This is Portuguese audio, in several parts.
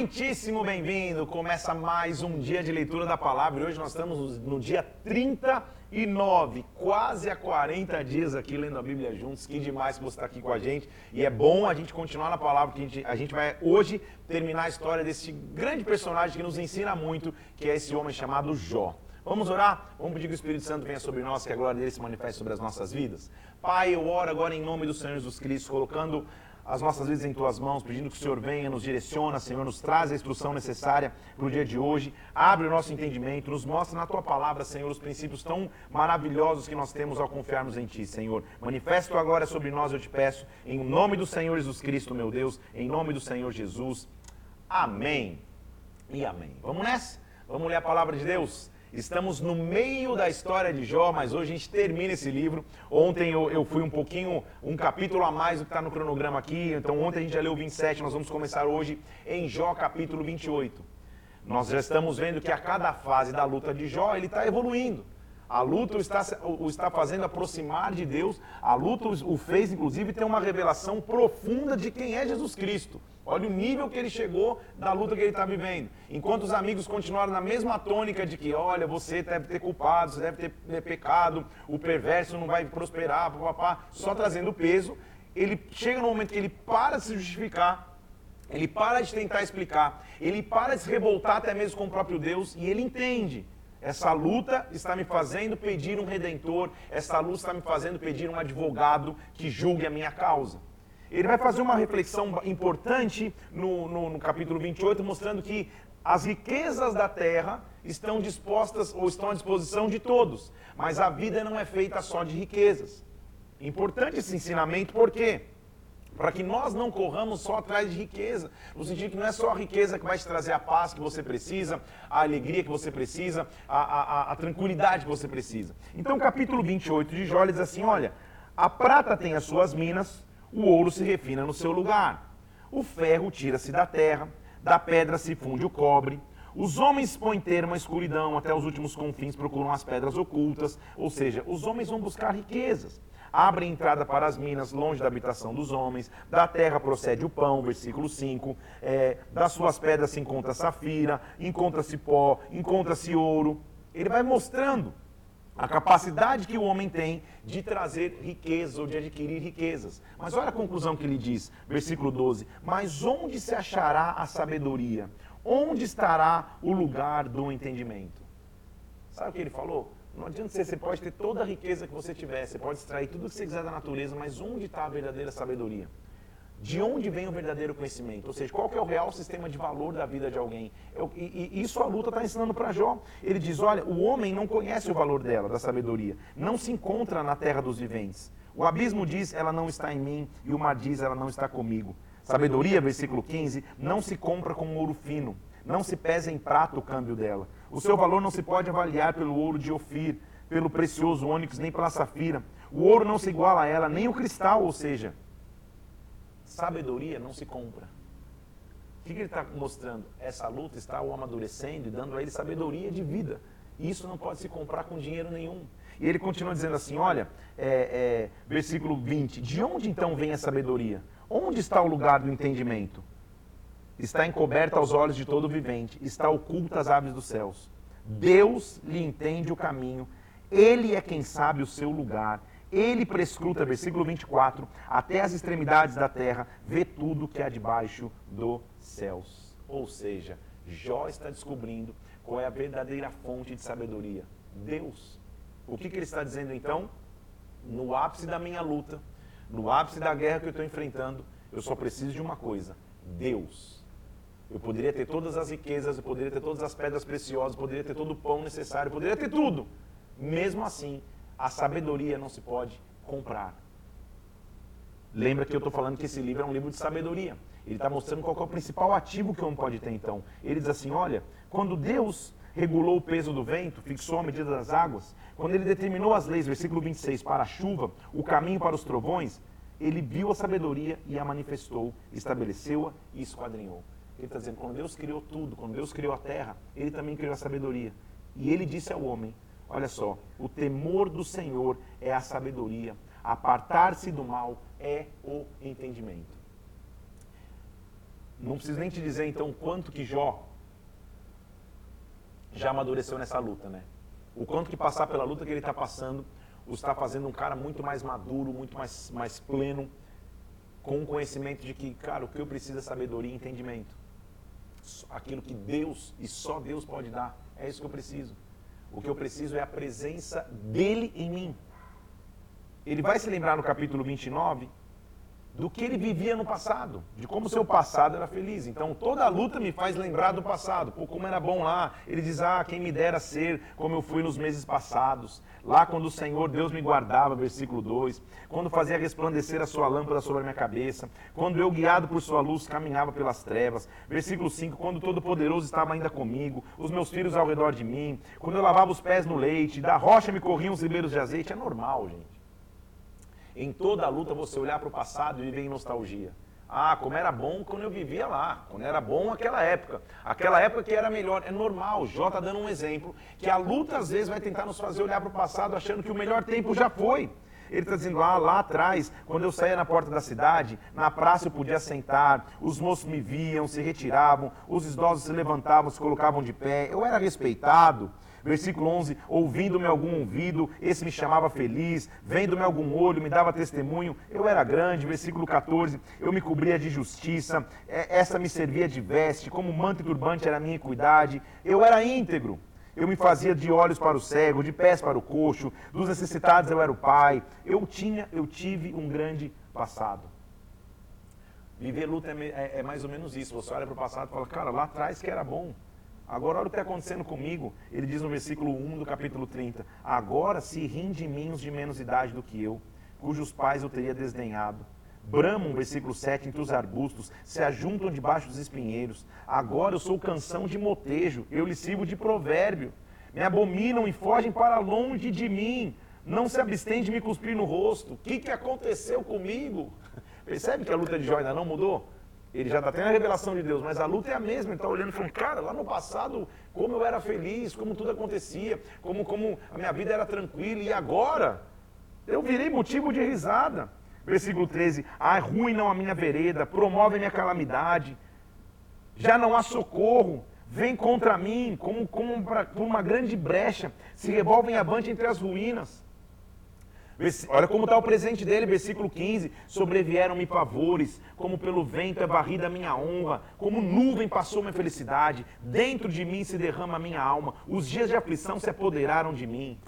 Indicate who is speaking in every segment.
Speaker 1: Muitíssimo bem-vindo! Começa mais um dia de leitura da palavra e hoje nós estamos no dia 39, quase há 40 dias aqui lendo a Bíblia juntos. Que demais que você está aqui com a gente e é bom a gente continuar na palavra, que a gente, a gente vai hoje terminar a história desse grande personagem que nos ensina muito, que é esse homem chamado Jó. Vamos orar? Vamos pedir que o Espírito Santo venha sobre nós, que a glória dele se manifeste sobre as nossas vidas. Pai, eu oro agora em nome do Senhor Jesus Cristo, colocando as nossas vidas em tuas mãos, pedindo que o Senhor venha, nos direciona, Senhor, nos traz a instrução necessária para o dia de hoje, abre o nosso entendimento, nos mostra na tua palavra, Senhor, os princípios tão maravilhosos que nós temos ao confiarmos em ti, Senhor. Manifesta tua glória sobre nós, eu te peço, em nome do Senhor Jesus Cristo, meu Deus, em nome do Senhor Jesus. Amém e amém. Vamos nessa? Vamos ler a palavra de Deus? Estamos no meio da história de Jó, mas hoje a gente termina esse livro. Ontem eu, eu fui um pouquinho, um capítulo a mais do que está no cronograma aqui. Então ontem a gente já leu 27, nós vamos começar hoje em Jó capítulo 28. Nós já estamos vendo que a cada fase da luta de Jó ele está evoluindo. A luta o está, o está fazendo aproximar de Deus. A luta o fez, inclusive, ter uma revelação profunda de quem é Jesus Cristo. Olha o nível que ele chegou da luta que ele está vivendo. Enquanto os amigos continuaram na mesma tônica de que, olha, você deve ter culpado, você deve ter pecado, o perverso não vai prosperar, só trazendo peso, ele chega no momento que ele para de se justificar, ele para de tentar explicar, ele para de se revoltar até mesmo com o próprio Deus e ele entende. Essa luta está me fazendo pedir um redentor, essa luta está me fazendo pedir um advogado que julgue a minha causa ele vai fazer uma reflexão importante no, no, no capítulo 28, mostrando que as riquezas da terra estão dispostas ou estão à disposição de todos, mas a vida não é feita só de riquezas. Importante esse ensinamento, por quê? Para que nós não corramos só atrás de riqueza, no sentido que não é só a riqueza que vai te trazer a paz que você precisa, a alegria que você precisa, a, a, a tranquilidade que você precisa. Então, capítulo 28 de Jó diz assim: olha, a prata tem as suas minas, o ouro se refina no seu lugar. O ferro tira-se da terra, da pedra se funde o cobre. Os homens põem termo à escuridão, até os últimos confins procuram as pedras ocultas, ou seja, os homens vão buscar riquezas. Abrem entrada para as minas, longe da habitação dos homens. Da terra procede o pão, versículo 5. É, das suas pedras se encontra safira, encontra-se pó, encontra-se ouro. Ele vai mostrando a capacidade que o homem tem de trazer riqueza ou de adquirir riquezas. Mas olha a conclusão que ele diz, versículo 12: Mas onde se achará a sabedoria? Onde estará o lugar do entendimento? Sabe o que ele falou? Não adianta ser, você pode ter toda a riqueza que você tiver, você pode extrair tudo que você quiser da natureza, mas onde está a verdadeira sabedoria? De onde vem o verdadeiro conhecimento, ou seja, qual é o real sistema de valor da vida de alguém. Eu, e, e, isso a luta está ensinando para Jó. Ele diz: olha, o homem não conhece o valor dela, da sabedoria, não se encontra na terra dos viventes. O abismo diz: ela não está em mim, e o mar diz: ela não está comigo. Sabedoria, versículo 15, não se compra com ouro fino, não se pesa em prata o câmbio dela. O seu valor não se pode avaliar pelo ouro de Ofir, pelo precioso ônix, nem pela safira. O ouro não se iguala a ela, nem o cristal, ou seja, Sabedoria não se compra. O que, ele está mostrando? Essa luta está o amadurecendo e dando a ele sabedoria de vida. Isso não pode se comprar com dinheiro nenhum. E ele continua dizendo assim: olha, é, é, versículo 20: De onde então vem a sabedoria? Onde está o lugar do entendimento? Está encoberta aos olhos de todo vivente, está oculta às aves dos céus. Deus lhe entende o caminho, ele é quem sabe o seu lugar ele prescruta, versículo 24, até as extremidades da terra, vê tudo que há debaixo dos céus. Ou seja, Jó está descobrindo qual é a verdadeira fonte de sabedoria. Deus. O que, que ele está dizendo então? No ápice da minha luta, no ápice da guerra que eu estou enfrentando, eu só preciso de uma coisa: Deus. Eu poderia ter todas as riquezas, eu poderia ter todas as pedras preciosas, eu poderia ter todo o pão necessário, eu poderia ter tudo. Mesmo assim, a sabedoria não se pode comprar. Lembra que eu estou falando que esse livro é um livro de sabedoria. Ele está mostrando qual é o principal ativo que um pode ter, então. Ele diz assim: olha, quando Deus regulou o peso do vento, fixou a medida das águas, quando ele determinou as leis, versículo 26, para a chuva, o caminho para os trovões, ele viu a sabedoria e a manifestou, estabeleceu-a e esquadrinhou. Ele está dizendo: quando Deus criou tudo, quando Deus criou a terra, ele também criou a sabedoria. E ele disse ao homem: Olha só, o temor do Senhor é a sabedoria, apartar-se do mal é o entendimento. Não preciso nem te dizer então quanto que Jó já amadureceu nessa luta, né? O quanto que passar pela luta que ele está passando o está fazendo um cara muito mais maduro, muito mais, mais pleno, com o conhecimento de que, cara, o que eu preciso é sabedoria e entendimento. Aquilo que Deus e só Deus pode dar, é isso que eu preciso. O que eu preciso é a presença dele em mim. Ele vai se lembrar no capítulo 29 do que ele vivia no passado, de como seu passado era feliz. Então toda a luta me faz lembrar do passado, pô, como era bom lá. Ele diz: "Ah, quem me dera ser como eu fui nos meses passados, lá quando o Senhor Deus me guardava", versículo 2, quando fazia resplandecer a sua lâmpada sobre a minha cabeça, quando eu guiado por sua luz caminhava pelas trevas. Versículo 5, quando todo poderoso estava ainda comigo, os meus filhos ao redor de mim, quando eu lavava os pés no leite, da rocha me corriam os ribeiros de azeite, é normal, gente. Em toda luta você olhar para o passado e viver em nostalgia. Ah, como era bom quando eu vivia lá, quando era bom aquela época, aquela época que era melhor. É normal, Jó está dando um exemplo, que a luta às vezes vai tentar nos fazer olhar para o passado achando que o melhor tempo já foi. Ele está dizendo, ah, lá atrás, quando eu saía na porta da cidade, na praça eu podia sentar, os moços me viam, se retiravam, os idosos se levantavam, se colocavam de pé, eu era respeitado. Versículo 11: Ouvindo-me algum ouvido, esse me chamava feliz, vendo-me algum olho, me dava testemunho, eu era grande. Versículo 14: Eu me cobria de justiça, essa me servia de veste, como manto e turbante era a minha equidade, eu era íntegro. Eu me fazia de olhos para o cego, de pés para o coxo, dos necessitados eu era o pai. Eu tinha, eu tive um grande passado. Viver luta é, é, é mais ou menos isso. Você olha para o passado e fala, cara, lá atrás que era bom. Agora olha o que está acontecendo comigo. Ele diz no versículo 1 do capítulo 30. Agora se riem de mim os de menos idade do que eu, cujos pais eu teria desdenhado. Bramam, versículo 7, entre os arbustos, se ajuntam debaixo dos espinheiros. Agora eu sou canção de motejo, eu lhes sirvo de provérbio. Me abominam e fogem para longe de mim. Não se abstém de me cuspir no rosto. O que, que aconteceu comigo? Percebe que a luta de Jó ainda não mudou? Ele já está tendo a revelação de Deus, mas a luta é a mesma. Ele está olhando e falando, cara, lá no passado, como eu era feliz, como tudo acontecia, como, como a minha vida era tranquila, e agora eu virei motivo de risada. Versículo 13: Arruinam a minha vereda, promovem minha calamidade, já não há socorro, vem contra mim como, como pra, por uma grande brecha, se revolvem avante entre as ruínas. Olha como está o presente dele, versículo 15. Sobrevieram-me pavores, como pelo vento é varrida a minha honra, como nuvem passou minha felicidade. Dentro de mim se derrama a minha alma, os dias de aflição se apoderaram de mim.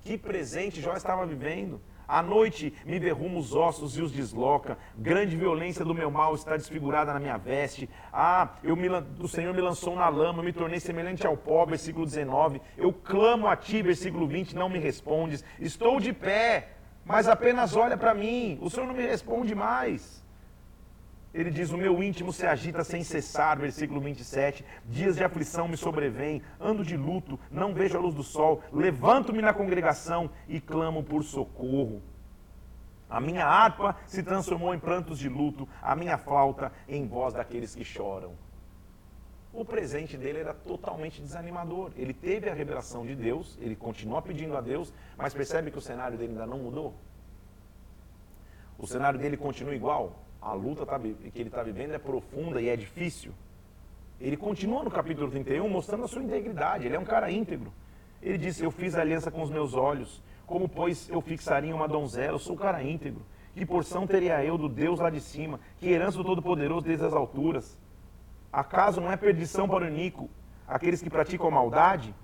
Speaker 1: Que presente Jó estava vivendo. À noite me derruma os ossos e os desloca. Grande violência do meu mal está desfigurada na minha veste. Ah, eu me, o Senhor me lançou na lama, me tornei semelhante ao pó, versículo 19. Eu clamo a ti, versículo 20, não me respondes. Estou de pé, mas apenas olha para mim. O Senhor não me responde mais. Ele diz: O meu íntimo se agita sem cessar, versículo 27. Dias de aflição me sobrevêm, ando de luto, não vejo a luz do sol. Levanto-me na congregação e clamo por socorro. A minha harpa se transformou em prantos de luto, a minha flauta em voz daqueles que choram. O presente dele era totalmente desanimador. Ele teve a revelação de Deus, ele continua pedindo a Deus, mas percebe que o cenário dele ainda não mudou? O cenário dele continua igual? A luta tá, que ele está vivendo é profunda e é difícil. Ele continua no capítulo 31 mostrando a sua integridade. Ele é um cara íntegro. Ele disse: Eu fiz aliança com os meus olhos. Como, pois, eu fixaria uma donzela? Eu sou um cara íntegro. Que porção teria eu do Deus lá de cima? Que herança do Todo-Poderoso desde as alturas? Acaso não é perdição para o Nico aqueles que praticam a maldade?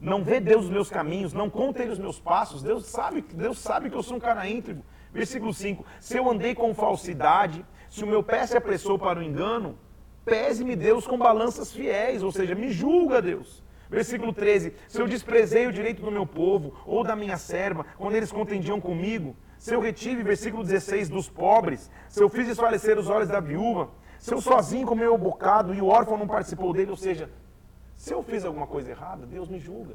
Speaker 1: Não vê Deus os meus caminhos, não conta ele os meus passos. Deus sabe, Deus sabe que eu sou um cara íntegro. Versículo 5: Se eu andei com falsidade, se o meu pé se apressou para o engano, pese-me Deus com balanças fiéis, ou seja, me julga Deus. Versículo 13: Se eu desprezei o direito do meu povo ou da minha serva, quando eles contendiam comigo, se eu retive, versículo 16, dos pobres, se eu fiz desfalecer os olhos da viúva, se eu sozinho comei o bocado e o órfão não participou dele, ou seja, se eu fiz alguma coisa errada, Deus me julga.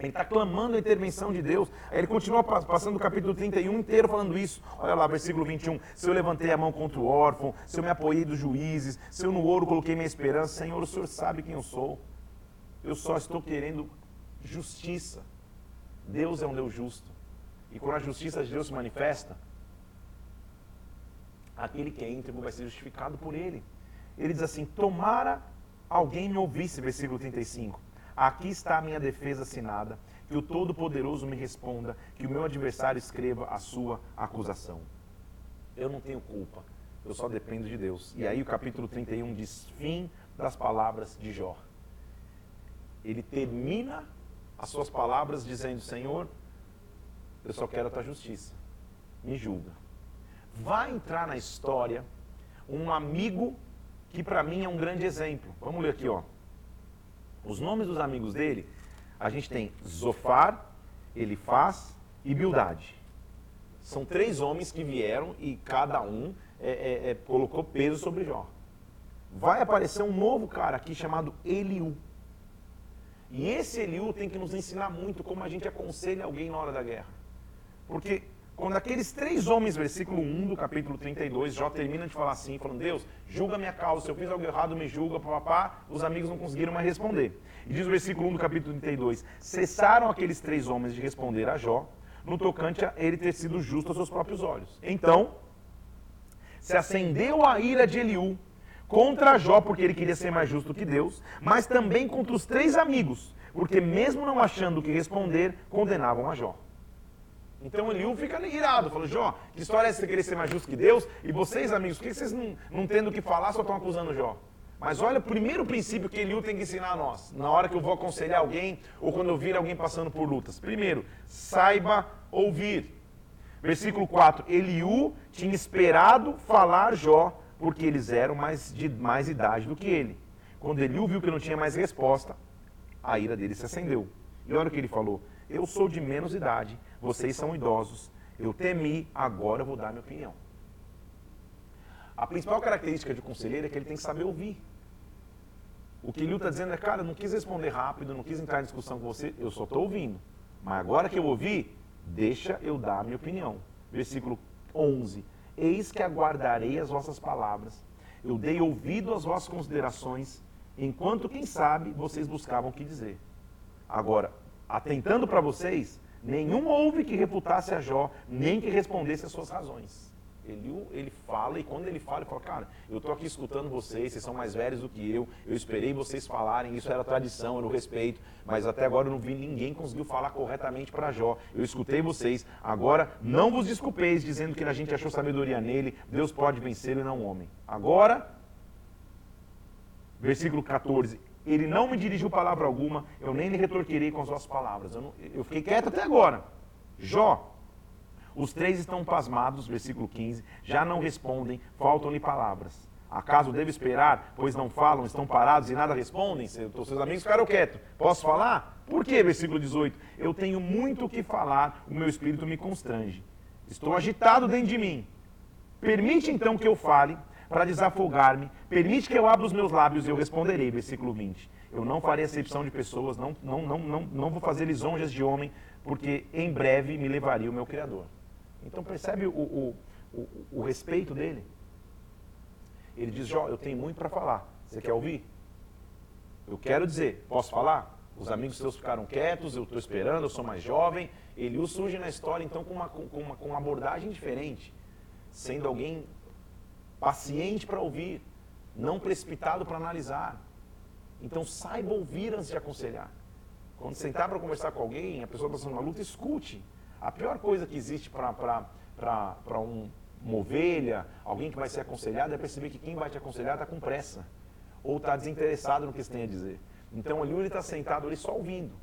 Speaker 1: Ele está clamando a intervenção de Deus. Ele continua passando o capítulo 31 inteiro falando isso. Olha lá, versículo 21. Se eu levantei a mão contra o órfão, se eu me apoiei dos juízes, se eu no ouro coloquei minha esperança, Senhor, o Senhor sabe quem eu sou. Eu só estou querendo justiça. Deus é um Deus justo. E quando a justiça de Deus se manifesta, aquele que é íntegro vai ser justificado por ele. ele diz assim: Tomara alguém me ouvisse, versículo 35. Aqui está a minha defesa assinada, que o Todo-Poderoso me responda, que o meu adversário escreva a sua acusação. Eu não tenho culpa, eu só dependo de Deus. E aí o capítulo 31 diz: fim das palavras de Jó. Ele termina as suas palavras dizendo: Senhor, eu só quero a tua justiça, me julga. Vai entrar na história um amigo que para mim é um grande exemplo. Vamos ler aqui, ó. Os nomes dos amigos dele, a gente tem Zofar, Elifaz e Bildade. São três homens que vieram e cada um é, é, é, colocou peso sobre Jó. Vai aparecer um novo cara aqui chamado Eliú. E esse Eliú tem que nos ensinar muito como a gente aconselha alguém na hora da guerra. Porque quando aqueles três homens, versículo 1 do capítulo 32, Jó termina de falar assim, falando, Deus, julga minha causa, se eu fiz algo errado, me julga, papá, os amigos não conseguiram mais responder. E diz o versículo 1 do capítulo 32, cessaram aqueles três homens de responder a Jó, no tocante a ele ter sido justo aos seus próprios olhos. Então, se acendeu a ira de Eliú contra Jó, porque ele queria ser mais justo que Deus, mas também contra os três amigos, porque mesmo não achando o que responder, condenavam a Jó. Então Eliú fica irado, falou, Jó, que história é essa de querer ser mais justo que Deus? E vocês, amigos, por que vocês não, não tendo o que falar, só estão acusando Jó? Mas olha o primeiro princípio que Eliú tem que ensinar a nós, na hora que eu vou aconselhar alguém, ou quando eu vir alguém passando por lutas. Primeiro, saiba ouvir. Versículo 4, Eliú tinha esperado falar Jó, porque eles eram mais de mais idade do que ele. Quando Eliú viu que não tinha mais resposta, a ira dele se acendeu. E olha o que ele falou, eu sou de menos idade, vocês são idosos. Eu temi, agora eu vou dar minha opinião. A principal característica de conselheiro é que ele tem que saber ouvir. O que Liu está dizendo é, cara, não quis responder rápido, não quis entrar em discussão com você, eu só estou ouvindo. Mas agora que eu ouvi, deixa eu dar a minha opinião. Versículo 11. Eis que aguardarei as vossas palavras. Eu dei ouvido às vossas considerações, enquanto, quem sabe, vocês buscavam o que dizer. Agora, atentando para vocês, Nenhum houve que reputasse a Jó, nem que respondesse as suas razões. Ele, ele fala e quando ele fala, ele fala, cara, eu estou aqui escutando vocês, vocês são mais velhos do que eu, eu esperei vocês falarem, isso era tradição, era o respeito, mas até agora eu não vi ninguém conseguiu falar corretamente para Jó. Eu escutei vocês, agora não vos desculpeis dizendo que a gente achou sabedoria nele, Deus pode vencê-lo e não o homem. Agora, versículo 14, ele não me dirigiu palavra alguma, eu nem lhe retorquirei com as vossas palavras. Eu, não, eu fiquei quieto até agora. Jó, os três estão pasmados, versículo 15, já não respondem, faltam-lhe palavras. Acaso devo esperar, pois não falam, estão parados e nada respondem? Seus amigos ficaram quietos. Posso falar? Por quê? Versículo 18. Eu tenho muito o que falar, o meu espírito me constrange. Estou agitado dentro de mim. Permite então que eu fale, para desafogar-me. Permite que eu abra os meus lábios e eu responderei. Versículo 20. Eu não farei acepção de pessoas, não, não, não, não, não vou fazer lisonjas de homem, porque em breve me levaria o meu Criador. Então percebe o, o, o, o respeito dele? Ele diz, Jó, eu tenho muito para falar. Você quer ouvir? Eu quero dizer, posso falar? Os amigos seus ficaram quietos, eu estou esperando, eu sou mais jovem. Eliú surge na história, então, com uma, com uma, com uma abordagem diferente, sendo alguém paciente para ouvir, não precipitado para analisar. Então saiba ouvir antes de aconselhar. Quando sentar para conversar com alguém, a pessoa está passando uma luta, escute. A pior coisa que existe para um, uma ovelha, alguém que vai ser aconselhado, é perceber que quem vai te aconselhar está com pressa. Ou está desinteressado no que você tem a dizer. Então ali ele está sentado ali só ouvindo.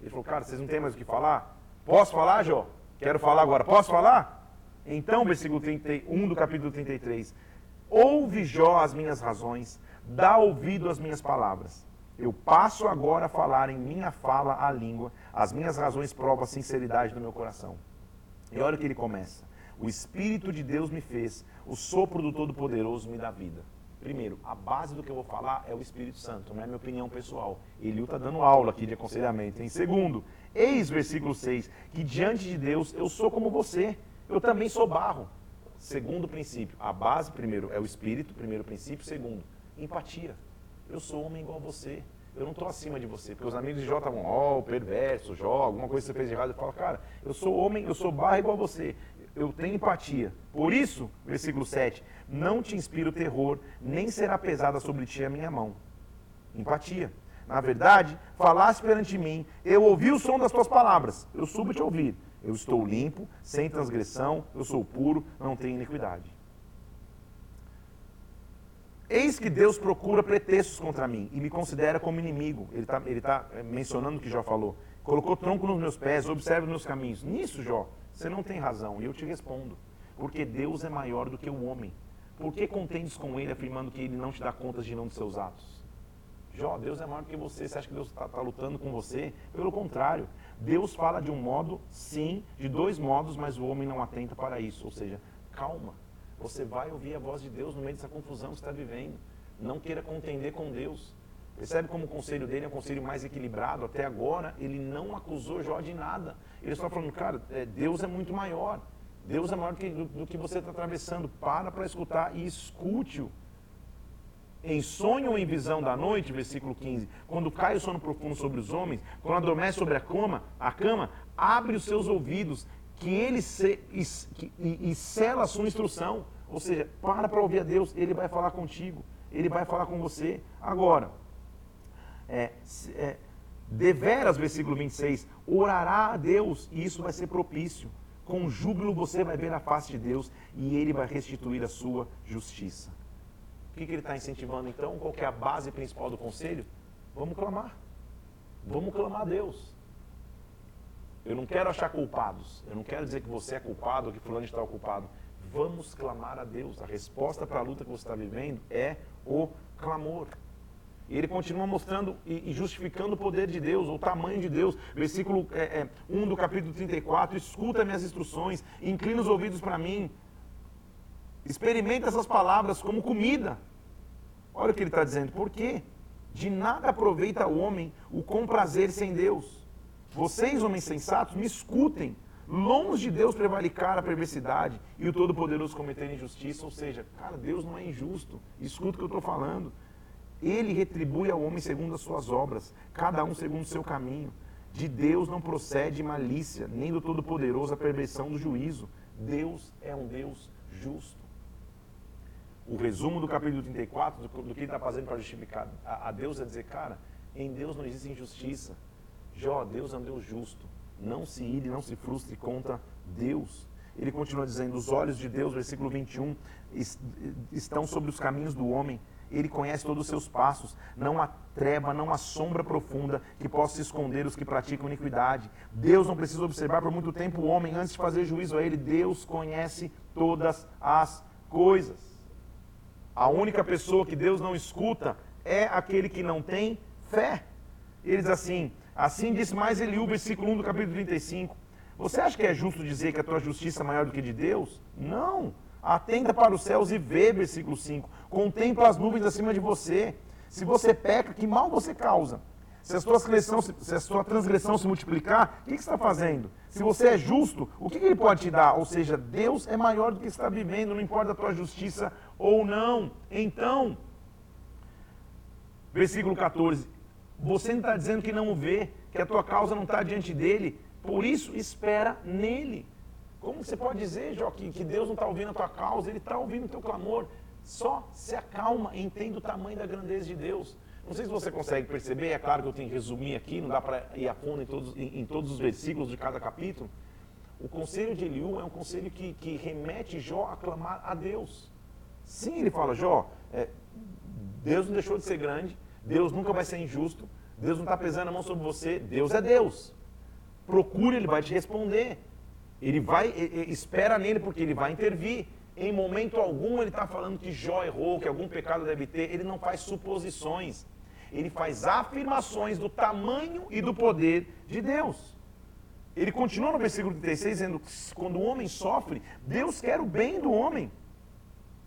Speaker 1: Ele falou, cara, vocês não têm mais o que falar? Posso falar, Jó? Quero falar agora. Posso falar? Então, versículo 31 do capítulo 33. Ouve Jó as minhas razões, dá ouvido às minhas palavras. Eu passo agora a falar em minha fala a língua, as minhas razões provam a sinceridade do meu coração. E olha o que ele começa. O Espírito de Deus me fez, o sopro do Todo-Poderoso me dá vida. Primeiro, a base do que eu vou falar é o Espírito Santo, não é minha opinião pessoal. Eliu está dando aula aqui de aconselhamento. Em segundo, eis versículo 6, que diante de Deus eu sou como você eu também sou barro. Segundo princípio, a base primeiro é o espírito, primeiro princípio. Segundo, empatia. Eu sou homem igual a você. eu não estou acima de você. Porque os amigos de Jó estavam, ó, oh, perverso, Jó, alguma coisa que você fez de errado. Eu falo, cara, eu sou homem, eu sou barra igual a você. Eu tenho empatia. Por isso, versículo 7, não te inspiro terror, nem será pesada sobre ti a minha mão. Empatia. Na verdade, falaste perante mim, eu ouvi o som das tuas palavras, eu subo te ouvir. Eu estou limpo, sem transgressão, eu sou puro, não tenho iniquidade. Eis que Deus procura pretextos contra mim e me considera como inimigo. Ele está ele tá eh, mencionando o que Jó falou. Colocou tronco nos meus pés, observa os meus caminhos. Nisso, Jó, você não tem razão. E eu te respondo. Porque Deus é maior do que o homem. Por que contendes com ele, afirmando que ele não te dá contas de não dos seus atos? Jó, Deus é maior do que você. Você acha que Deus está tá lutando com você? Pelo contrário. Deus fala de um modo, sim, de dois modos, mas o homem não atenta para isso. Ou seja, calma. Você vai ouvir a voz de Deus no meio dessa confusão que está vivendo. Não queira contender com Deus. Percebe como o conselho dele é um conselho mais equilibrado? Até agora, ele não acusou Jó de nada. Ele está falando, cara, é, Deus é muito maior. Deus é maior do que, do, do que você está atravessando. Para para escutar e escute-o. Em sonho ou em visão da noite, versículo 15, quando cai o sono profundo sobre os homens, quando adormece sobre a cama, a cama, abre os seus ouvidos que ele se, e, e, e sela a sua instrução. Ou seja, para para ouvir a Deus, ele vai falar contigo, ele vai falar com você. Agora, é, é, deveras, versículo 26, orará a Deus e isso vai ser propício. Com júbilo você vai ver a face de Deus e ele vai restituir a sua justiça. O que, que ele está incentivando então? Qual é a base principal do conselho? Vamos clamar. Vamos clamar a Deus. Eu não quero achar culpados. Eu não quero dizer que você é culpado ou que fulano está culpado. Vamos clamar a Deus. A resposta para a luta que você está vivendo é o clamor. E ele continua mostrando e justificando o poder de Deus, o tamanho de Deus. Versículo é, é, 1 do capítulo 34. Escuta minhas instruções, inclina os ouvidos para mim. Experimenta essas palavras como comida. Olha o que ele está dizendo. Por quê? De nada aproveita o homem o comprazer sem Deus. Vocês, homens sensatos, me escutem. Longe de Deus prevaricar a perversidade e o Todo-Poderoso cometer injustiça. Ou seja, cara, Deus não é injusto. Escuta o que eu estou falando. Ele retribui ao homem segundo as suas obras, cada um segundo o seu caminho. De Deus não procede malícia, nem do Todo-Poderoso a perversão do juízo. Deus é um Deus justo. O resumo do capítulo 34, do, do que ele está fazendo para justificar a, a Deus, é dizer, cara, em Deus não existe injustiça. Jó, Deus é um Deus justo. Não se ire, não se frustre contra Deus. Ele continua dizendo: os olhos de Deus, versículo 21, estão sobre os caminhos do homem. Ele conhece todos os seus passos. Não há treva, não há sombra profunda que possa esconder os que praticam iniquidade. Deus não precisa observar por muito tempo o homem antes de fazer juízo a ele. Deus conhece todas as coisas. A única pessoa que Deus não escuta é aquele que não tem fé. Ele diz assim: Assim disse mais Eliú, versículo 1 do capítulo 35. Você acha que é justo dizer que a tua justiça é maior do que de Deus? Não. Atenta para os céus e vê, versículo 5. Contempla as nuvens acima de você. Se você peca, que mal você causa? Se a, sua transgressão, se a sua transgressão se multiplicar, o que, que você está fazendo? Se você é justo, o que, que ele pode te dar? Ou seja, Deus é maior do que está vivendo, não importa a tua justiça ou não. Então, versículo 14: você não está dizendo que não o vê, que a tua causa não está diante dele. Por isso, espera nele. Como você pode dizer, Joaquim, que Deus não está ouvindo a tua causa? Ele está ouvindo o teu clamor. Só se acalma, entenda o tamanho da grandeza de Deus. Não sei se você consegue perceber, é claro que eu tenho que resumir aqui, não dá para ir a fundo em todos, em, em, todos os versículos de cada capítulo. O conselho de Eliú é um conselho que, que remete Jó a clamar a Deus. Sim, ele fala, Jó, é, Deus não deixou de ser grande, Deus nunca vai ser injusto. Deus não está pesando a mão sobre você. Deus é Deus. Procure, Ele vai te responder. Ele vai, espera nele porque Ele vai intervir. Em momento algum Ele está falando que Jó errou, que algum pecado deve ter. Ele não faz suposições. Ele faz afirmações do tamanho e do poder de Deus. Ele continua no versículo 36 dizendo que quando o homem sofre, Deus quer o bem do homem.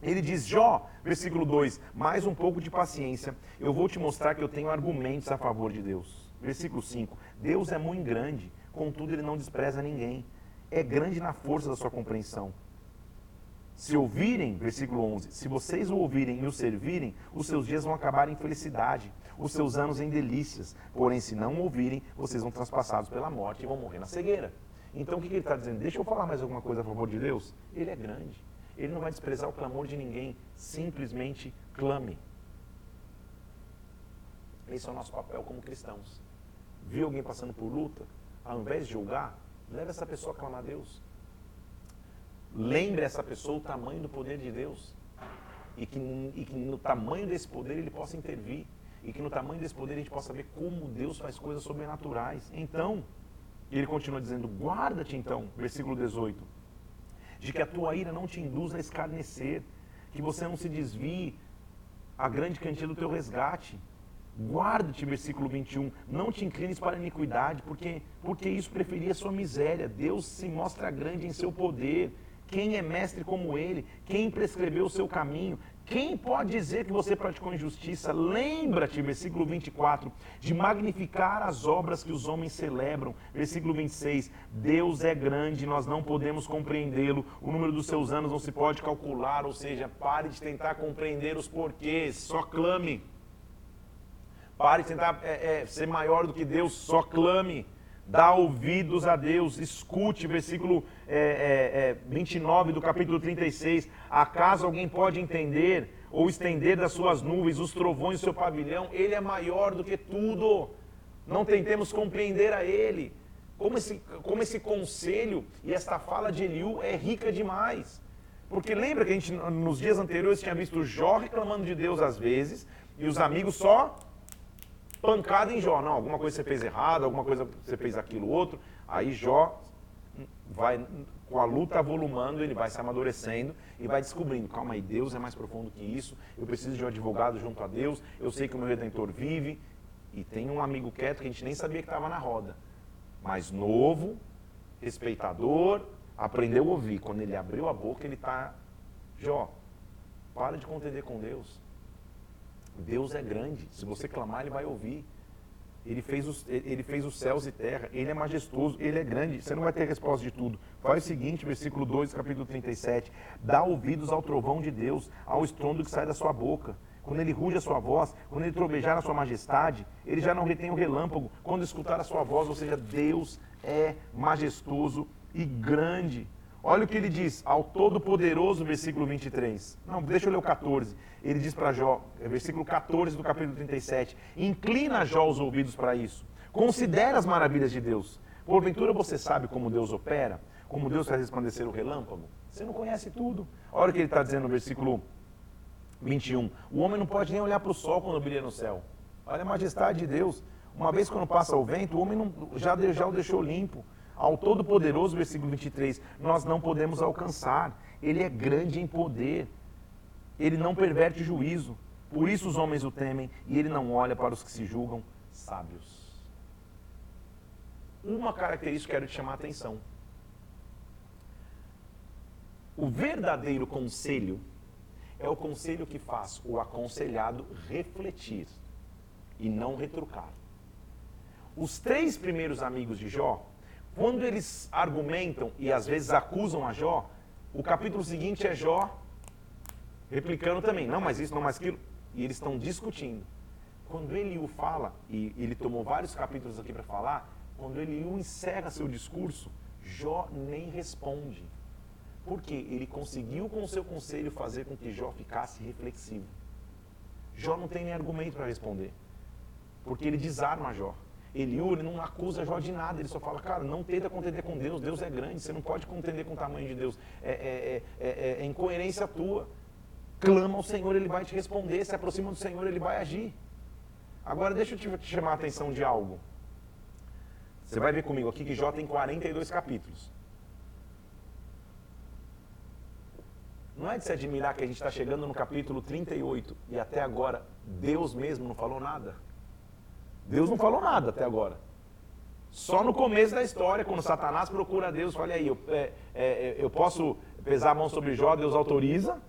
Speaker 1: Ele diz, Jó, versículo 2: mais um pouco de paciência, eu vou te mostrar que eu tenho argumentos a favor de Deus. Versículo 5: Deus é muito grande, contudo ele não despreza ninguém. É grande na força da sua compreensão. Se ouvirem, versículo 11, se vocês o ouvirem e o servirem, os seus dias vão acabar em felicidade. Os seus anos em delícias. Porém, se não ouvirem, vocês vão transpassados pela morte e vão morrer na cegueira. Então, o que, ele está dizendo? Deixa eu falar mais alguma coisa a favor de Deus? Ele é grande. Ele não vai desprezar o clamor de ninguém. Simplesmente clame. Esse é o nosso papel como cristãos. Viu alguém passando por luta? Ao invés de julgar, leve essa pessoa a clamar a Deus. Lembre essa pessoa o tamanho do poder de Deus. E que, e que no tamanho desse poder ele possa intervir. E que no tamanho desse poder a gente possa ver como Deus faz coisas sobrenaturais. Então, ele continua dizendo: guarda-te então, versículo 18, de que a tua ira não te induza a escarnecer, que você não se desvie a grande quantia do teu resgate. Guarda-te, versículo 21, não te inclines para a iniquidade, porque, porque isso preferia a sua miséria. Deus se mostra grande em seu poder. Quem é mestre como ele? Quem prescreveu o seu caminho? Quem pode dizer que você praticou injustiça? Lembra-te, versículo 24, de magnificar as obras que os homens celebram. Versículo 26, Deus é grande, nós não podemos compreendê-lo. O número dos seus anos não se pode calcular, ou seja, pare de tentar compreender os porquês, só clame. Pare de tentar é, é, ser maior do que Deus, só clame. Dá ouvidos a Deus, escute, versículo é, é, 29 é, do capítulo 36. Acaso alguém pode entender ou estender das suas nuvens os trovões do seu pavilhão? Ele é maior do que tudo. Não tentemos compreender a ele. Como esse, como esse conselho e esta fala de Eliú é rica demais. Porque lembra que a gente, nos dias anteriores, tinha visto Jó reclamando de Deus às vezes, e os amigos só pancada em Jó. Não, alguma coisa você fez errado, alguma coisa você fez aquilo outro. Aí Jó vai, com a luta volumando, ele vai se amadurecendo e vai descobrindo, calma aí, Deus é mais profundo que isso, eu preciso de um advogado junto a Deus, eu sei que o meu Redentor vive, e tem um amigo quieto que a gente nem sabia que estava na roda, mas novo, respeitador, aprendeu a ouvir. Quando ele abriu a boca, ele está, Jó, para de contender com Deus. Deus é grande. Se você clamar, Ele vai ouvir. Ele fez, os, ele fez os céus e terra. Ele é majestoso. Ele é grande. Você não vai ter resposta de tudo. Faz o seguinte, versículo 2, capítulo 37. Dá ouvidos ao trovão de Deus, ao estrondo que sai da sua boca. Quando ele ruge a sua voz, quando ele trovejar a sua majestade, ele já não retém o relâmpago. Quando escutar a sua voz, ou seja, Deus é majestoso e grande. Olha o que ele diz ao Todo-Poderoso, versículo 23. Não, deixa eu ler o 14. Ele diz para Jó, é versículo 14 do capítulo 37. Inclina Jó os ouvidos para isso. Considera as maravilhas de Deus. Porventura você sabe como Deus opera? Como Deus faz resplandecer o relâmpago? Você não conhece tudo. Olha o que ele está dizendo no versículo 21. O homem não pode nem olhar para o sol quando brilha no céu. Olha a majestade de Deus. Uma vez quando passa o vento, o homem não, já, já o deixou limpo ao Todo-Poderoso, versículo 23, nós não podemos alcançar. Ele é grande em poder. Ele não perverte juízo. Por isso os homens o temem e ele não olha para os que se julgam sábios. Uma característica que quero te chamar a atenção. O verdadeiro conselho é o conselho que faz o aconselhado refletir e não retrucar. Os três primeiros amigos de Jó quando eles argumentam e às vezes acusam a Jó, o capítulo seguinte é Jó replicando também, não, mas isso, não, mais aquilo. E eles estão discutindo. Quando Eliú fala, e ele tomou vários capítulos aqui para falar, quando Eliú encerra seu discurso, Jó nem responde. Porque ele conseguiu com o seu conselho fazer com que Jó ficasse reflexivo. Jó não tem nem argumento para responder. Porque ele desarma Jó. Eliú, ele não acusa Jó de nada, ele só fala, cara, não tenta contender com Deus, Deus é grande, você não pode contender com o tamanho de Deus, é, é, é, é incoerência tua. Clama ao Senhor, ele vai te responder, se aproxima do Senhor, ele vai agir. Agora, deixa eu te, te chamar a atenção de algo. Você vai ver comigo aqui que Jó tem 42 capítulos. Não é de se admirar que a gente está chegando no capítulo 38 e até agora Deus mesmo não falou nada? Deus não falou nada até agora. Só no começo da história, quando Satanás procura Deus, fala aí, eu, é, é, eu posso pesar a mão sobre Jó, Deus autoriza.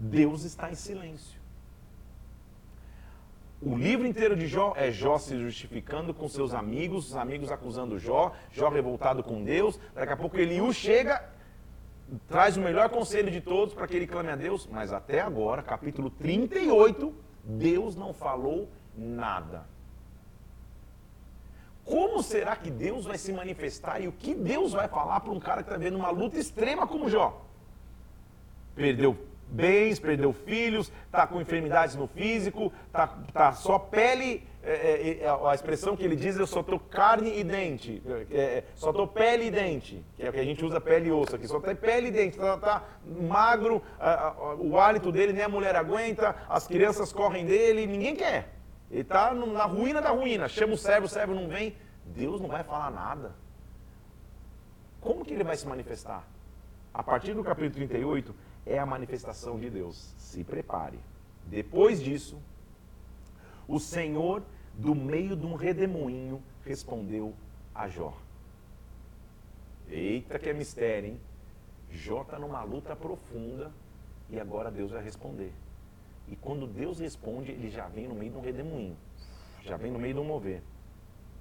Speaker 1: Deus está em silêncio. O livro inteiro de Jó é Jó se justificando com seus amigos, os amigos acusando Jó, Jó revoltado com Deus. Daqui a pouco Eliú chega, traz o melhor conselho de todos para que ele clame a Deus. Mas até agora, capítulo 38, Deus não falou nada. Como será que Deus vai se manifestar e o que Deus vai falar para um cara que está vendo uma luta extrema como Jó? Perdeu bens, perdeu filhos, está com enfermidades no físico, está tá só pele, é, é, é, a expressão que ele diz, eu só estou carne e dente, é, é, só estou pele e dente, que é o que a gente usa pele e osso aqui, só tem pele e dente, está tá magro, a, a, o hálito dele nem a mulher aguenta, as crianças correm dele, ninguém quer. Ele está na ruína da ruína, chama o servo, o servo não vem, Deus não vai falar nada. Como que ele vai se manifestar? A partir do capítulo 38, é a manifestação de Deus. Se prepare. Depois disso, o Senhor, do meio de um redemoinho, respondeu a Jó. Eita, que é mistério, hein? Jó está numa luta profunda e agora Deus vai responder. E quando Deus responde, ele já vem no meio de um redemoinho, já vem no meio de um mover.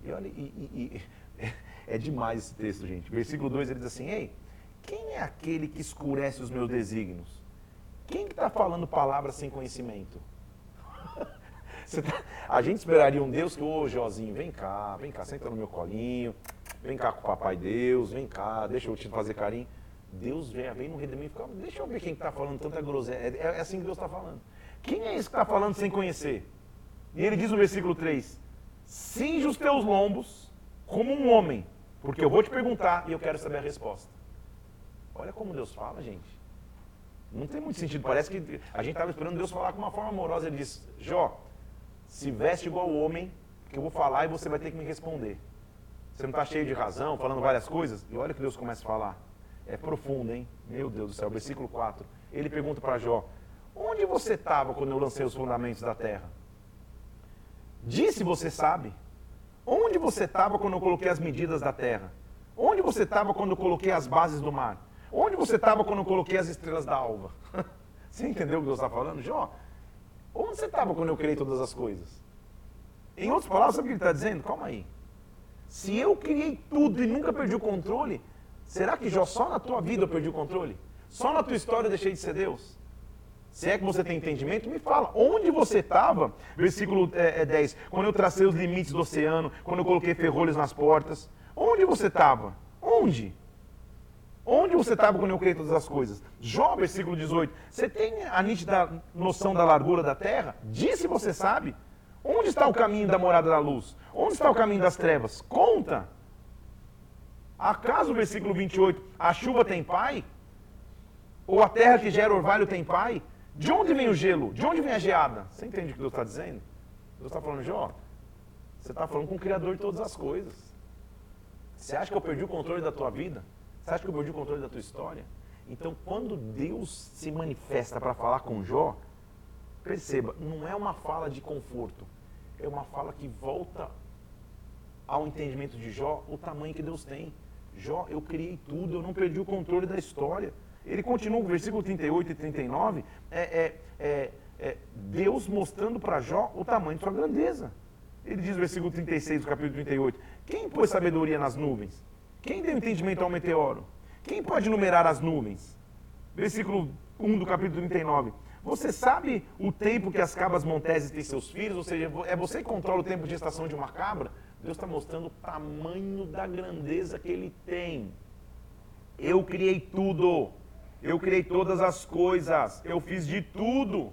Speaker 1: E olha, e, e, e, é demais esse texto, gente. Versículo 2 ele diz assim: Ei, quem é aquele que escurece os meus desígnios? Quem que está falando palavras sem conhecimento? tá... A gente esperaria um Deus que, ô Jozinho, vem cá, vem cá, senta no meu colinho, vem cá com o papai Deus, vem cá, deixa eu te fazer carinho. Deus vem, vem no redemoinho e fica, deixa eu ver quem está falando tanta groselha. É, é assim que Deus está falando. Quem é esse que está falando sem conhecer? E ele diz no versículo 3: Cinge os teus lombos como um homem, porque eu vou te perguntar e eu quero saber a resposta. Olha como Deus fala, gente. Não tem muito sentido. Parece que a gente estava esperando Deus falar com uma forma amorosa. Ele diz: Jó, se veste igual o homem, que eu vou falar e você vai ter que me responder. Você não está cheio de razão, falando várias coisas? E olha que Deus começa a falar. É profundo, hein? Meu Deus do céu. Versículo 4. Ele pergunta para Jó: Onde você estava quando eu lancei os fundamentos da terra? Disse você sabe. Onde você estava quando eu coloquei as medidas da terra? Onde você estava quando eu coloquei as bases do mar? Onde você estava quando eu coloquei as estrelas da alva? você entendeu o que Deus está falando? Jó, onde você estava quando eu criei todas as coisas? Em outras palavras, sabe o que ele está dizendo? Calma aí. Se eu criei tudo e nunca perdi o controle, será que Jó, só na tua vida eu perdi o controle? Só na tua história eu deixei de ser Deus? Se é que você tem entendimento, me fala. Onde você estava? Versículo é, 10. Quando eu tracei os limites do oceano, quando eu coloquei ferrolhos nas portas. Onde você estava? Onde? Onde você estava quando eu criei todas as coisas? Jó, versículo 18. Você tem a nítida noção da largura da terra? Disse você sabe. Onde está o caminho da morada da luz? Onde está o caminho das trevas? Conta. Acaso, versículo 28, a chuva tem pai? Ou a terra que gera orvalho tem pai? De onde vem o gelo? De onde vem a geada? Você entende o que Deus está dizendo? Deus está falando, Jó, você está falando com o Criador de todas as coisas. Você acha que eu perdi o controle da tua vida? Você acha que eu perdi o controle da tua história? Então, quando Deus se manifesta para falar com Jó, perceba, não é uma fala de conforto, é uma fala que volta ao entendimento de Jó o tamanho que Deus tem. Jó, eu criei tudo, eu não perdi o controle da história. Ele continua, no versículo 38 e 39, é, é, é, é Deus mostrando para Jó o tamanho de sua grandeza. Ele diz no versículo 36 do capítulo 38, quem pôs sabedoria nas nuvens? Quem deu entendimento ao meteoro? Quem pode numerar as nuvens? Versículo 1 do capítulo 39. Você sabe o tempo que as cabras monteses têm seus filhos? Ou seja, é você que controla o tempo de estação de uma cabra? Deus está mostrando o tamanho da grandeza que ele tem. Eu criei tudo. Eu criei todas as coisas. Eu fiz de tudo.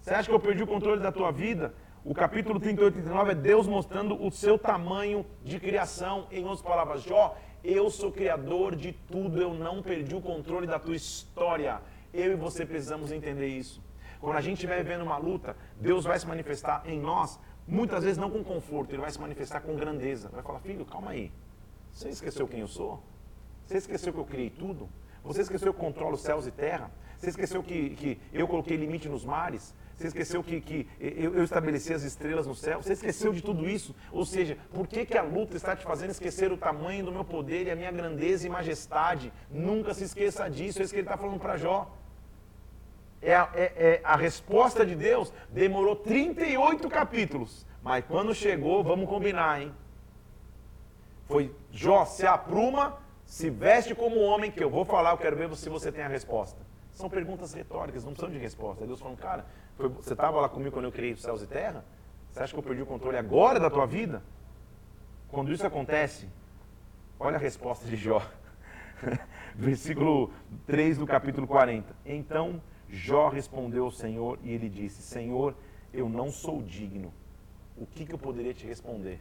Speaker 1: Você acha que eu perdi o controle da tua vida? O capítulo 38 e 39 é Deus mostrando o seu tamanho de criação. Em outras palavras, Jó, eu sou criador de tudo, eu não perdi o controle da tua história. Eu e você precisamos entender isso. Quando a gente estiver vivendo uma luta, Deus vai se manifestar em nós, muitas vezes não com conforto, Ele vai se manifestar com grandeza. Vai falar, filho, calma aí. Você esqueceu quem eu sou? Você esqueceu que eu criei tudo? Você esqueceu que eu controlo céus e terra? Você esqueceu que, que eu coloquei limite nos mares? Você esqueceu que, que eu, eu, estabeleci as estrelas no céu? Você esqueceu de tudo isso? Ou seja, por que, que a luta está te fazendo esquecer o tamanho do meu poder e a minha grandeza e majestade? Nunca se esqueça disso. É isso que ele está falando para Jó. É a, é, é a resposta de Deus demorou 38 capítulos. Mas quando chegou, vamos combinar, hein? Foi Jó, se apruma, se veste como homem, que eu vou falar, eu quero ver se você tem a resposta. São perguntas retóricas, não precisam de resposta. Deus falando, cara, foi, você estava lá comigo quando eu criei os céus e terra? Você acha que eu perdi o controle agora da tua vida? Quando isso acontece, olha a resposta de Jó. Versículo 3 do capítulo 40. Então Jó respondeu ao Senhor e ele disse: Senhor, eu não sou digno. O que, que eu poderia te responder?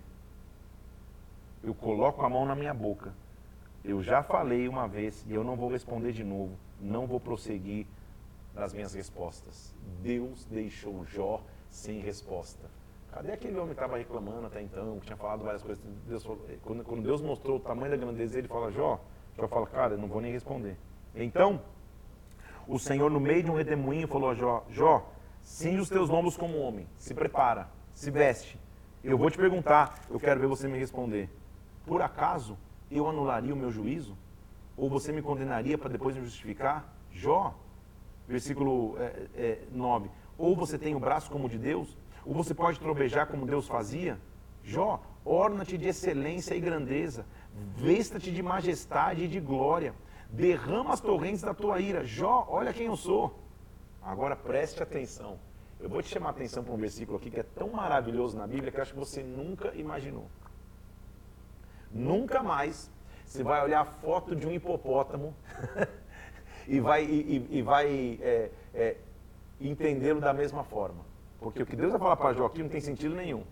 Speaker 1: Eu coloco a mão na minha boca. Eu já falei uma vez e eu não vou responder de novo. Não vou prosseguir nas minhas respostas. Deus deixou Jó sem resposta. Cadê aquele homem que estava reclamando até então, que tinha falado várias coisas? Deus falou, quando, quando, Deus mostrou o tamanho da grandeza ele fala, Jó, Jó fala, cara, eu não vou nem responder. Então, o Senhor, no meio de um redemoinho, falou a Jó, Jó, cinge os teus lombos como homem, se prepara, se veste. Eu vou te perguntar, eu quero ver você me responder. Por acaso eu anularia o meu juízo? Ou você me condenaria para depois me justificar? Jó, versículo é, é, 9. Ou você tem o braço como de Deus? Ou você pode trovejar como Deus fazia? Jó, orna-te de excelência e grandeza, vesta-te de majestade e de glória, derrama as torrentes da tua ira. Jó, olha quem eu sou. Agora preste atenção. Eu vou te chamar a atenção para um versículo aqui que é tão maravilhoso na Bíblia que acho que você nunca imaginou. Nunca mais você vai olhar foto de um hipopótamo e vai, e, e vai é, é, entendê-lo da mesma forma. Porque o que Deus vai falar para Jó aqui não tem sentido nenhum.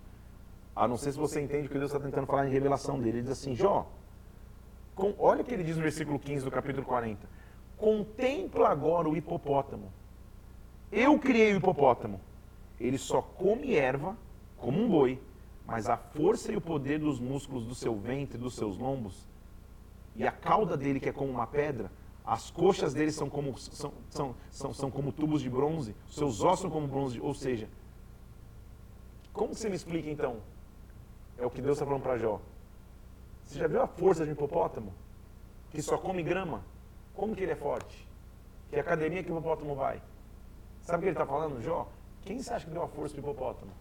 Speaker 1: A não ser se você entende o que Deus está tentando falar em revelação dele. Ele diz assim, Jó, com, olha o que ele diz no versículo 15 do capítulo 40. Contempla agora o hipopótamo. Eu criei o hipopótamo. Ele só come erva, como um boi, mas a força e o poder dos músculos do seu ventre dos seus lombos, e a cauda dele, que é como uma pedra, as coxas dele são como, são, são, são, são como tubos de bronze, seus ossos são como bronze, ou seja, como você me explica então? É o que Deus está falando para Jó. Você já viu a força de um hipopótamo? Que só come grama? Como que ele é forte? Que academia que o hipopótamo vai? Sabe o que ele está falando, Jó? Quem você acha que deu a força para o hipopótamo?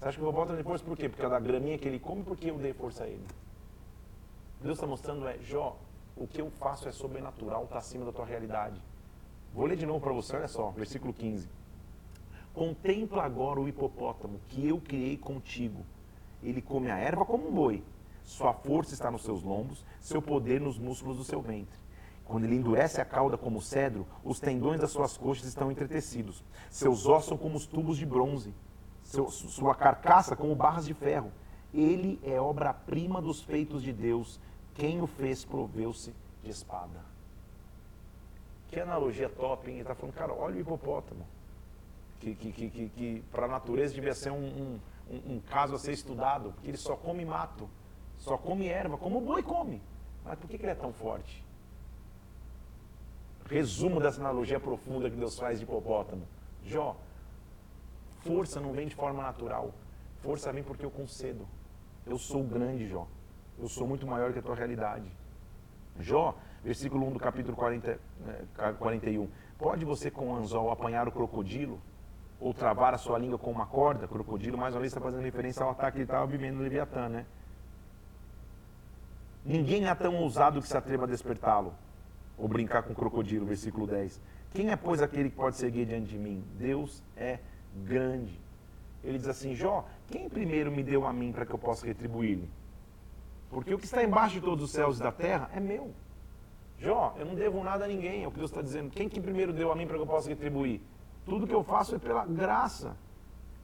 Speaker 1: Você acha que o hipopótamo deu força por quê? Porque é da graminha que ele come, porque eu dei força a ele? Deus está mostrando é, Jó, o que eu faço é sobrenatural, está acima da tua realidade. Vou ler de novo para você, olha só, versículo 15. Contempla agora o hipopótamo que eu criei contigo. Ele come a erva como um boi. Sua força está nos seus lombos, seu poder nos músculos do seu ventre. Quando ele endurece a cauda como cedro, os tendões das suas coxas estão entretecidos. Seus ossos são como os tubos de bronze. Seu, sua carcaça como barras de ferro. Ele é obra-prima dos feitos de Deus quem o fez proveu-se de espada. Que analogia top, hein? Ele está falando, cara, olha o hipopótamo. Que, que, que, que, que para a natureza devia ser um, um, um, caso a ser estudado, porque ele só come mato, só come erva, como o boi come. Mas por que, que ele é tão forte? Resumo dessa analogia profunda que Deus faz de hipopótamo. Jó, força não vem de forma natural. Força vem porque eu concedo. Eu sou grande, Jó. Eu sou muito maior que a tua realidade. Jó, versículo 1 do capítulo 40, 41. Né, Pode você com o anzol apanhar o crocodilo? Ou travar a sua língua com uma corda? Crocodilo, mais uma vez, está fazendo referência ao ataque que ele estava vivendo no Leviatã, né? Ninguém é tão ousado que se atreva a despertá-lo. Ou brincar com o crocodilo, versículo 10. Quem é, pois, aquele que pode seguir diante de mim? Deus é grande. Ele diz assim: Jó, quem primeiro me deu a mim para que eu possa retribuir-lhe? Porque o que está embaixo de todos os céus e da terra é meu. Jó, eu não devo nada a ninguém, é o que Deus está dizendo. Quem que primeiro deu a mim para que eu possa retribuir? Tudo que eu faço é pela graça.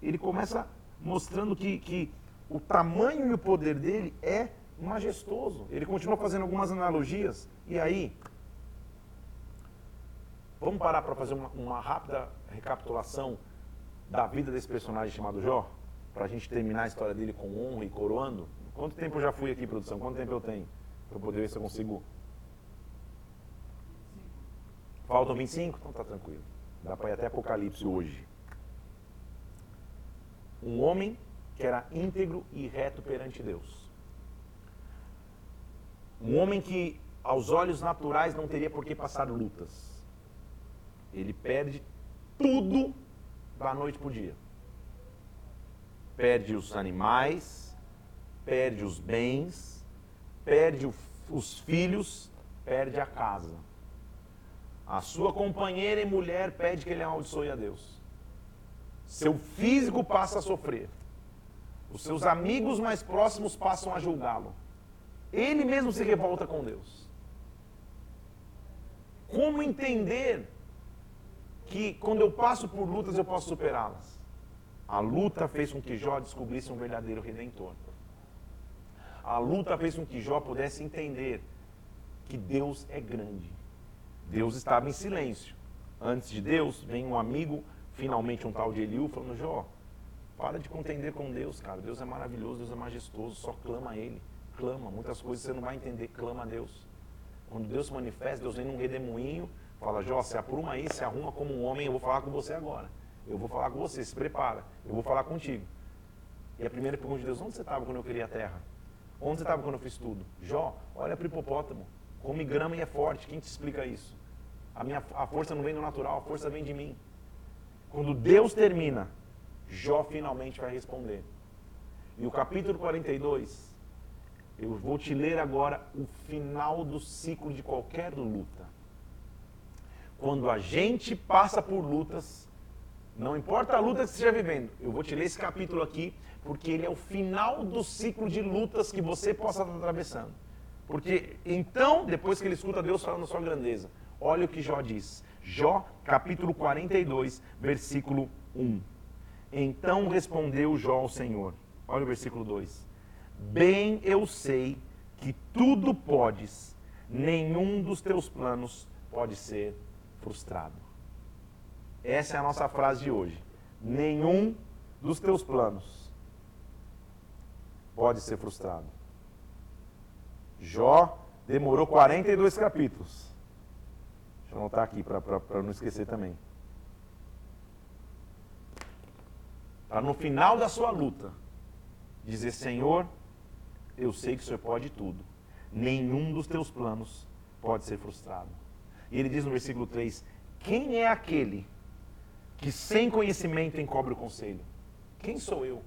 Speaker 1: Ele começa mostrando que, que o tamanho e o poder dele é majestoso. Ele continua fazendo algumas analogias. E aí, vamos parar para fazer uma, uma rápida recapitulação da vida desse personagem chamado Jó? Para a gente terminar a história dele com honra e coroando? Quanto tempo eu já fui aqui, produção? Quanto tempo eu tenho? Para poder ver se eu consigo. Faltam 25? Então tá tranquilo. Dá para ir até Apocalipse hoje. Um homem que era íntegro e reto perante Deus. Um homem que, aos olhos naturais, não teria por que passar lutas. Ele perde tudo da noite para o dia. Perde os animais, perde os bens, perde os filhos, perde a casa. A sua companheira e mulher pede que ele amaldiçoe a Deus. Seu físico passa a sofrer. Os seus amigos mais próximos passam a julgá-lo. Ele mesmo se revolta com Deus. Como entender que quando eu passo por lutas eu posso superá-las? A luta fez com que Jó descobrisse um verdadeiro redentor. A luta fez com que Jó pudesse entender que Deus é grande. Deus estava em silêncio. Antes de Deus, vem um amigo, finalmente um tal de Eliú, falando: Jó, para de contender com Deus, cara. Deus é maravilhoso, Deus é majestoso, só clama a Ele. Clama. Muitas coisas você não vai entender, clama a Deus. Quando Deus se manifesta, Deus vem num redemoinho, fala: Jó, se apruma aí, se arruma como um homem, eu vou falar com você agora. Eu vou falar com você, se prepara, eu vou falar contigo. E a primeira pergunta de Deus: onde você estava quando eu criei a terra? Onde você estava quando eu fiz tudo? Jó, olha para o hipopótamo. Come grama e é forte. Quem te explica isso? A, minha, a força não vem do natural, a força vem de mim. Quando Deus termina, Jó finalmente vai responder. E o capítulo 42, eu vou te ler agora o final do ciclo de qualquer luta. Quando a gente passa por lutas, não importa a luta que você esteja vivendo, eu vou te ler esse capítulo aqui, porque ele é o final do ciclo de lutas que você possa estar atravessando. Porque então, depois que ele escuta Deus falando da sua grandeza, olha o que Jó diz. Jó, capítulo 42, versículo 1. Então respondeu Jó ao Senhor. Olha o versículo 2. Bem eu sei que tudo podes, nenhum dos teus planos pode ser frustrado. Essa é a nossa frase de hoje. Nenhum dos teus planos pode ser frustrado. Jó demorou 42 capítulos. Deixa eu anotar aqui para não esquecer também. Para no final da sua luta, dizer: Senhor, eu sei que o Senhor pode tudo. Nenhum dos teus planos pode ser frustrado. E ele diz no versículo 3: Quem é aquele que sem conhecimento encobre o conselho. Quem sou eu?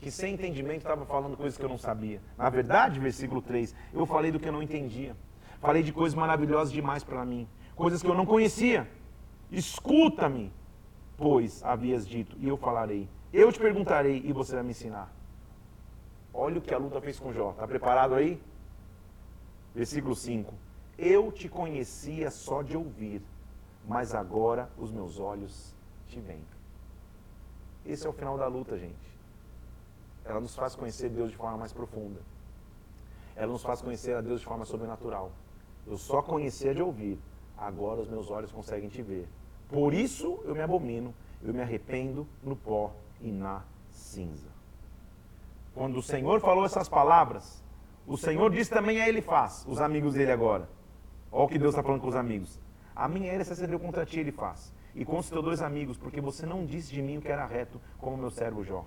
Speaker 1: Que sem entendimento estava falando coisas que eu não sabia. Na verdade, versículo 3, eu falei do que eu não entendia. Falei de coisas maravilhosas demais para mim. Coisas que eu não conhecia. Escuta-me, pois havias dito, e eu falarei. Eu te perguntarei e você vai me ensinar. Olha o que a luta fez com Jó. Está preparado aí? Versículo 5. Eu te conhecia só de ouvir, mas agora os meus olhos te vem. Esse é o final da luta, gente. Ela nos faz conhecer Deus de forma mais profunda. Ela nos faz conhecer a Deus de forma sobrenatural. Eu só conhecia de ouvir. Agora os meus olhos conseguem te ver. Por isso eu me abomino, eu me arrependo no pó e na cinza. Quando o Senhor falou essas palavras, o Senhor disse também a ele faz, os amigos dele agora. Olha o que Deus está falando com os amigos. A minha herança acendeu contra ti, ele faz e com os teus dois amigos, porque você não disse de mim o que era reto, como meu servo Jó.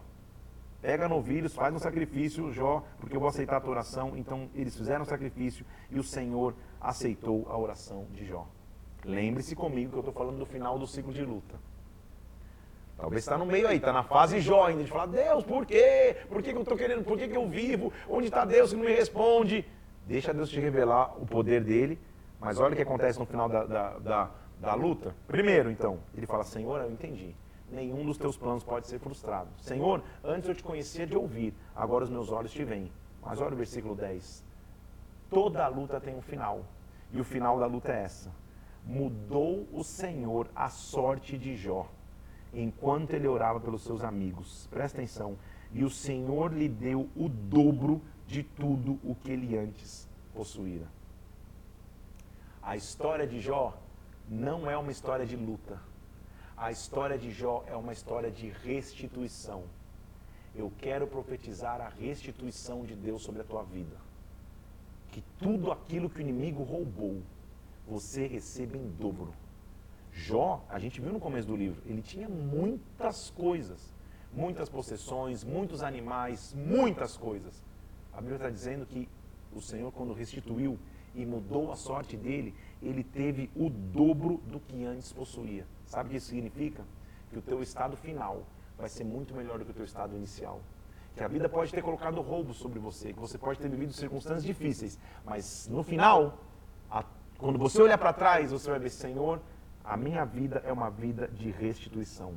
Speaker 1: Pega novilhos, faz um sacrifício, Jó, porque eu vou aceitar a tua oração. Então eles fizeram o sacrifício e o Senhor aceitou a oração de Jó. Lembre-se comigo que eu estou falando do final do ciclo de luta. Talvez está no meio aí, está na fase Jó ainda, de falar, Deus, por quê? Por que, que eu estou querendo? Por que, que eu vivo? Onde está Deus que não me responde? Deixa Deus te revelar o poder dele, mas olha o que acontece no final da, da, da da luta? Primeiro, então, ele fala: Senhor, eu entendi. Nenhum dos teus planos pode ser frustrado. Senhor, antes eu te conhecia de ouvir, agora os meus olhos te veem. Mas olha o versículo 10. Toda luta tem um final. E o final da luta é essa. Mudou o Senhor a sorte de Jó, enquanto ele orava pelos seus amigos. Presta atenção. E o Senhor lhe deu o dobro de tudo o que ele antes possuíra. A história de Jó não é uma história de luta. A história de Jó é uma história de restituição. Eu quero profetizar a restituição de Deus sobre a tua vida. Que tudo aquilo que o inimigo roubou, você receba em dobro. Jó, a gente viu no começo do livro, ele tinha muitas coisas, muitas possessões, muitos animais, muitas coisas. A Bíblia está dizendo que o Senhor, quando restituiu e mudou a sorte dele, ele teve o dobro do que antes possuía. Sabe o que isso significa? Que o teu estado final vai ser muito melhor do que o teu estado inicial. Que a vida pode ter colocado roubo sobre você, que você pode ter vivido circunstâncias difíceis, mas no final, a, quando você olhar para trás, você vai ver, Senhor, a minha vida é uma vida de restituição.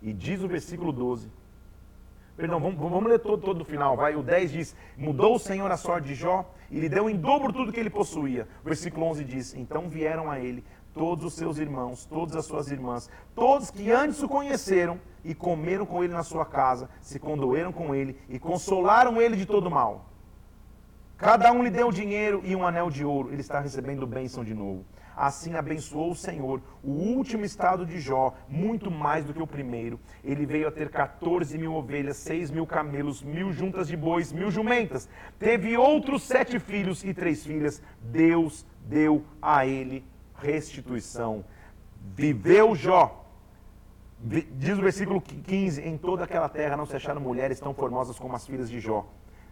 Speaker 1: E diz o versículo 12. Perdão, vamos, vamos ler todo, todo o final, vai. O 10 diz: Mudou o Senhor a sorte de Jó e lhe deu em dobro tudo que ele possuía. O versículo 11 diz: Então vieram a ele todos os seus irmãos, todas as suas irmãs, todos que antes o conheceram e comeram com ele na sua casa, se condoeram com ele e consolaram ele de todo mal. Cada um lhe deu dinheiro e um anel de ouro. Ele está recebendo bênção de novo. Assim abençoou o Senhor o último estado de Jó, muito mais do que o primeiro. Ele veio a ter 14 mil ovelhas, 6 mil camelos, mil juntas de bois, mil jumentas. Teve outros sete filhos e três filhas. Deus deu a ele restituição. Viveu Jó. Diz o versículo 15: Em toda aquela terra não se acharam mulheres tão formosas como as filhas de Jó.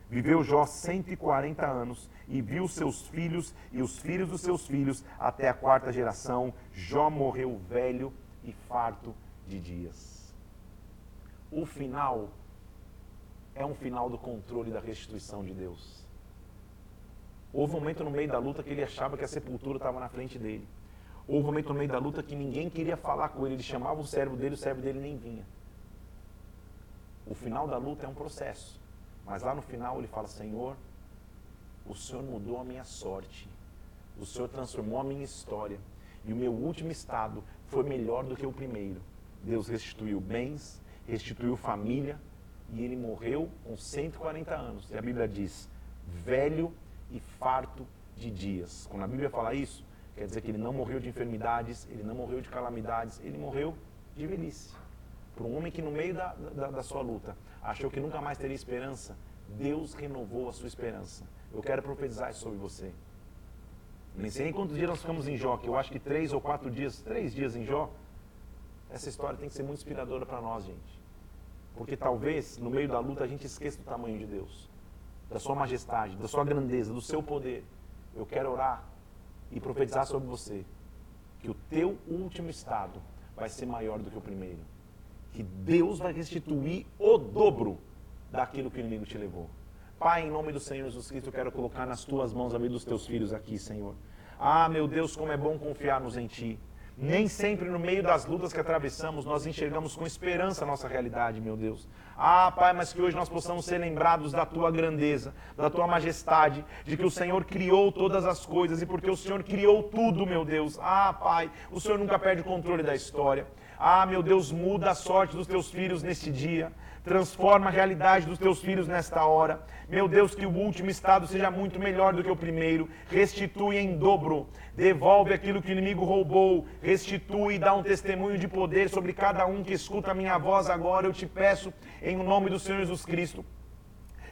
Speaker 1: Viveu Jó 140 anos e viu seus filhos e os filhos dos seus filhos até a quarta geração. Jó morreu velho e farto de dias. O final é um final do controle da restituição de Deus. Houve um momento no meio da luta que ele achava que a sepultura estava na frente dele. Houve um momento no meio da luta que ninguém queria falar com ele. Ele chamava o servo dele, o servo dele nem vinha. O final da luta é um processo. Mas lá no final ele fala: Senhor, o Senhor mudou a minha sorte, o Senhor transformou a minha história, e o meu último estado foi melhor do que o primeiro. Deus restituiu bens, restituiu família, e ele morreu com 140 anos. E a Bíblia diz: velho e farto de dias. Quando a Bíblia fala isso, quer dizer que ele não morreu de enfermidades, ele não morreu de calamidades, ele morreu de velhice. Para um homem que no meio da, da, da sua luta achou que nunca mais teria esperança, Deus renovou a sua esperança. Eu quero profetizar isso sobre você. Nem sei nem quantos dias nós ficamos em Jó, que eu acho que três ou quatro dias, três dias em Jó. Essa história tem que ser muito inspiradora para nós, gente. Porque talvez no meio da luta a gente esqueça do tamanho de Deus, da sua majestade, da sua grandeza, do seu poder. Eu quero orar e profetizar sobre você que o teu último estado vai ser maior do que o primeiro que Deus vai restituir o dobro daquilo que o inimigo te levou. Pai, em nome do Senhor Jesus Cristo, eu quero colocar nas tuas mãos a vida dos teus filhos aqui, Senhor. Ah, meu Deus, como é bom confiarmos em Ti. Nem sempre no meio das lutas que atravessamos nós enxergamos com esperança a nossa realidade, meu Deus. Ah, Pai, mas que hoje nós possamos ser lembrados da tua grandeza, da tua majestade, de que o Senhor criou todas as coisas e porque o Senhor criou tudo, meu Deus. Ah, Pai, o Senhor nunca perde o controle da história. Ah, meu Deus, muda a sorte dos teus filhos neste dia. Transforma a realidade dos teus filhos nesta hora. Meu Deus, que o último estado seja muito melhor do que o primeiro. Restitui em dobro. Devolve aquilo que o inimigo roubou. Restitui e dá um testemunho de poder sobre cada um que escuta a minha voz agora. Eu te peço, em nome do Senhor Jesus Cristo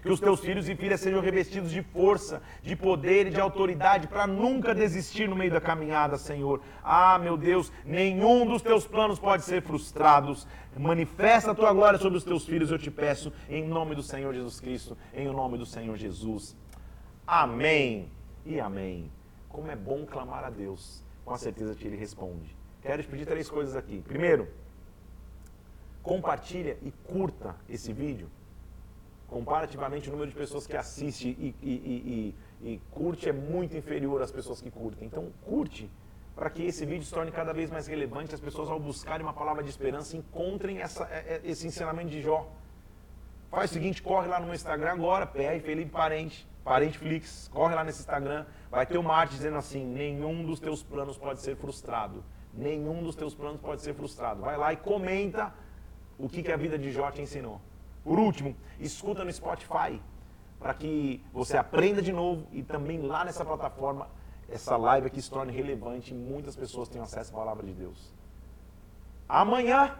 Speaker 1: que os teus filhos e filhas sejam revestidos de força, de poder e de autoridade para nunca desistir no meio da caminhada, Senhor. Ah, meu Deus, nenhum dos teus planos pode ser frustrado. Manifesta a tua glória sobre os teus filhos, eu te peço, em nome do Senhor Jesus Cristo, em nome do Senhor Jesus. Amém e amém. Como é bom clamar a Deus, com a certeza que Ele responde. Quero te pedir três coisas aqui. Primeiro, compartilha e curta esse vídeo comparativamente o número de pessoas que assiste e, e, e, e, curte é muito inferior às pessoas que curtem. Então, curte para que esse vídeo se torne cada vez mais relevante, as pessoas ao buscarem uma palavra de esperança encontrem essa, é, é, esse ensinamento de Jó. Faz o seguinte, corre lá no meu Instagram agora, PR Felipe Parente, Parente Flix, corre lá nesse Instagram, vai ter uma arte dizendo assim, nenhum dos teus planos pode ser frustrado. Nenhum dos teus planos pode ser frustrado. Vai lá e comenta o que, que a vida de Jó te ensinou. Por último, escuta no Spotify para que você aprenda de novo e também lá nessa plataforma essa live aqui se torne relevante e muitas pessoas tenham acesso à palavra de Deus. Amanhã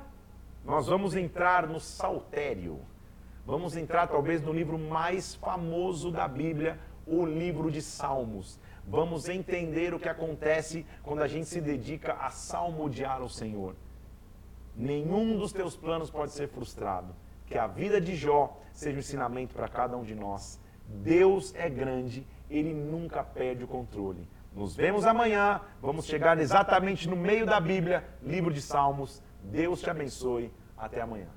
Speaker 1: nós vamos entrar no Saltério. Vamos entrar talvez no livro mais famoso da Bíblia, o livro de Salmos. Vamos entender o que acontece quando a gente se dedica a salmodiar ao Senhor. Nenhum dos teus planos pode ser frustrado que a vida de Jó seja um ensinamento para cada um de nós. Deus é grande, ele nunca perde o controle. Nos vemos amanhã, vamos chegar exatamente no meio da Bíblia, livro de Salmos. Deus te abençoe. Até amanhã.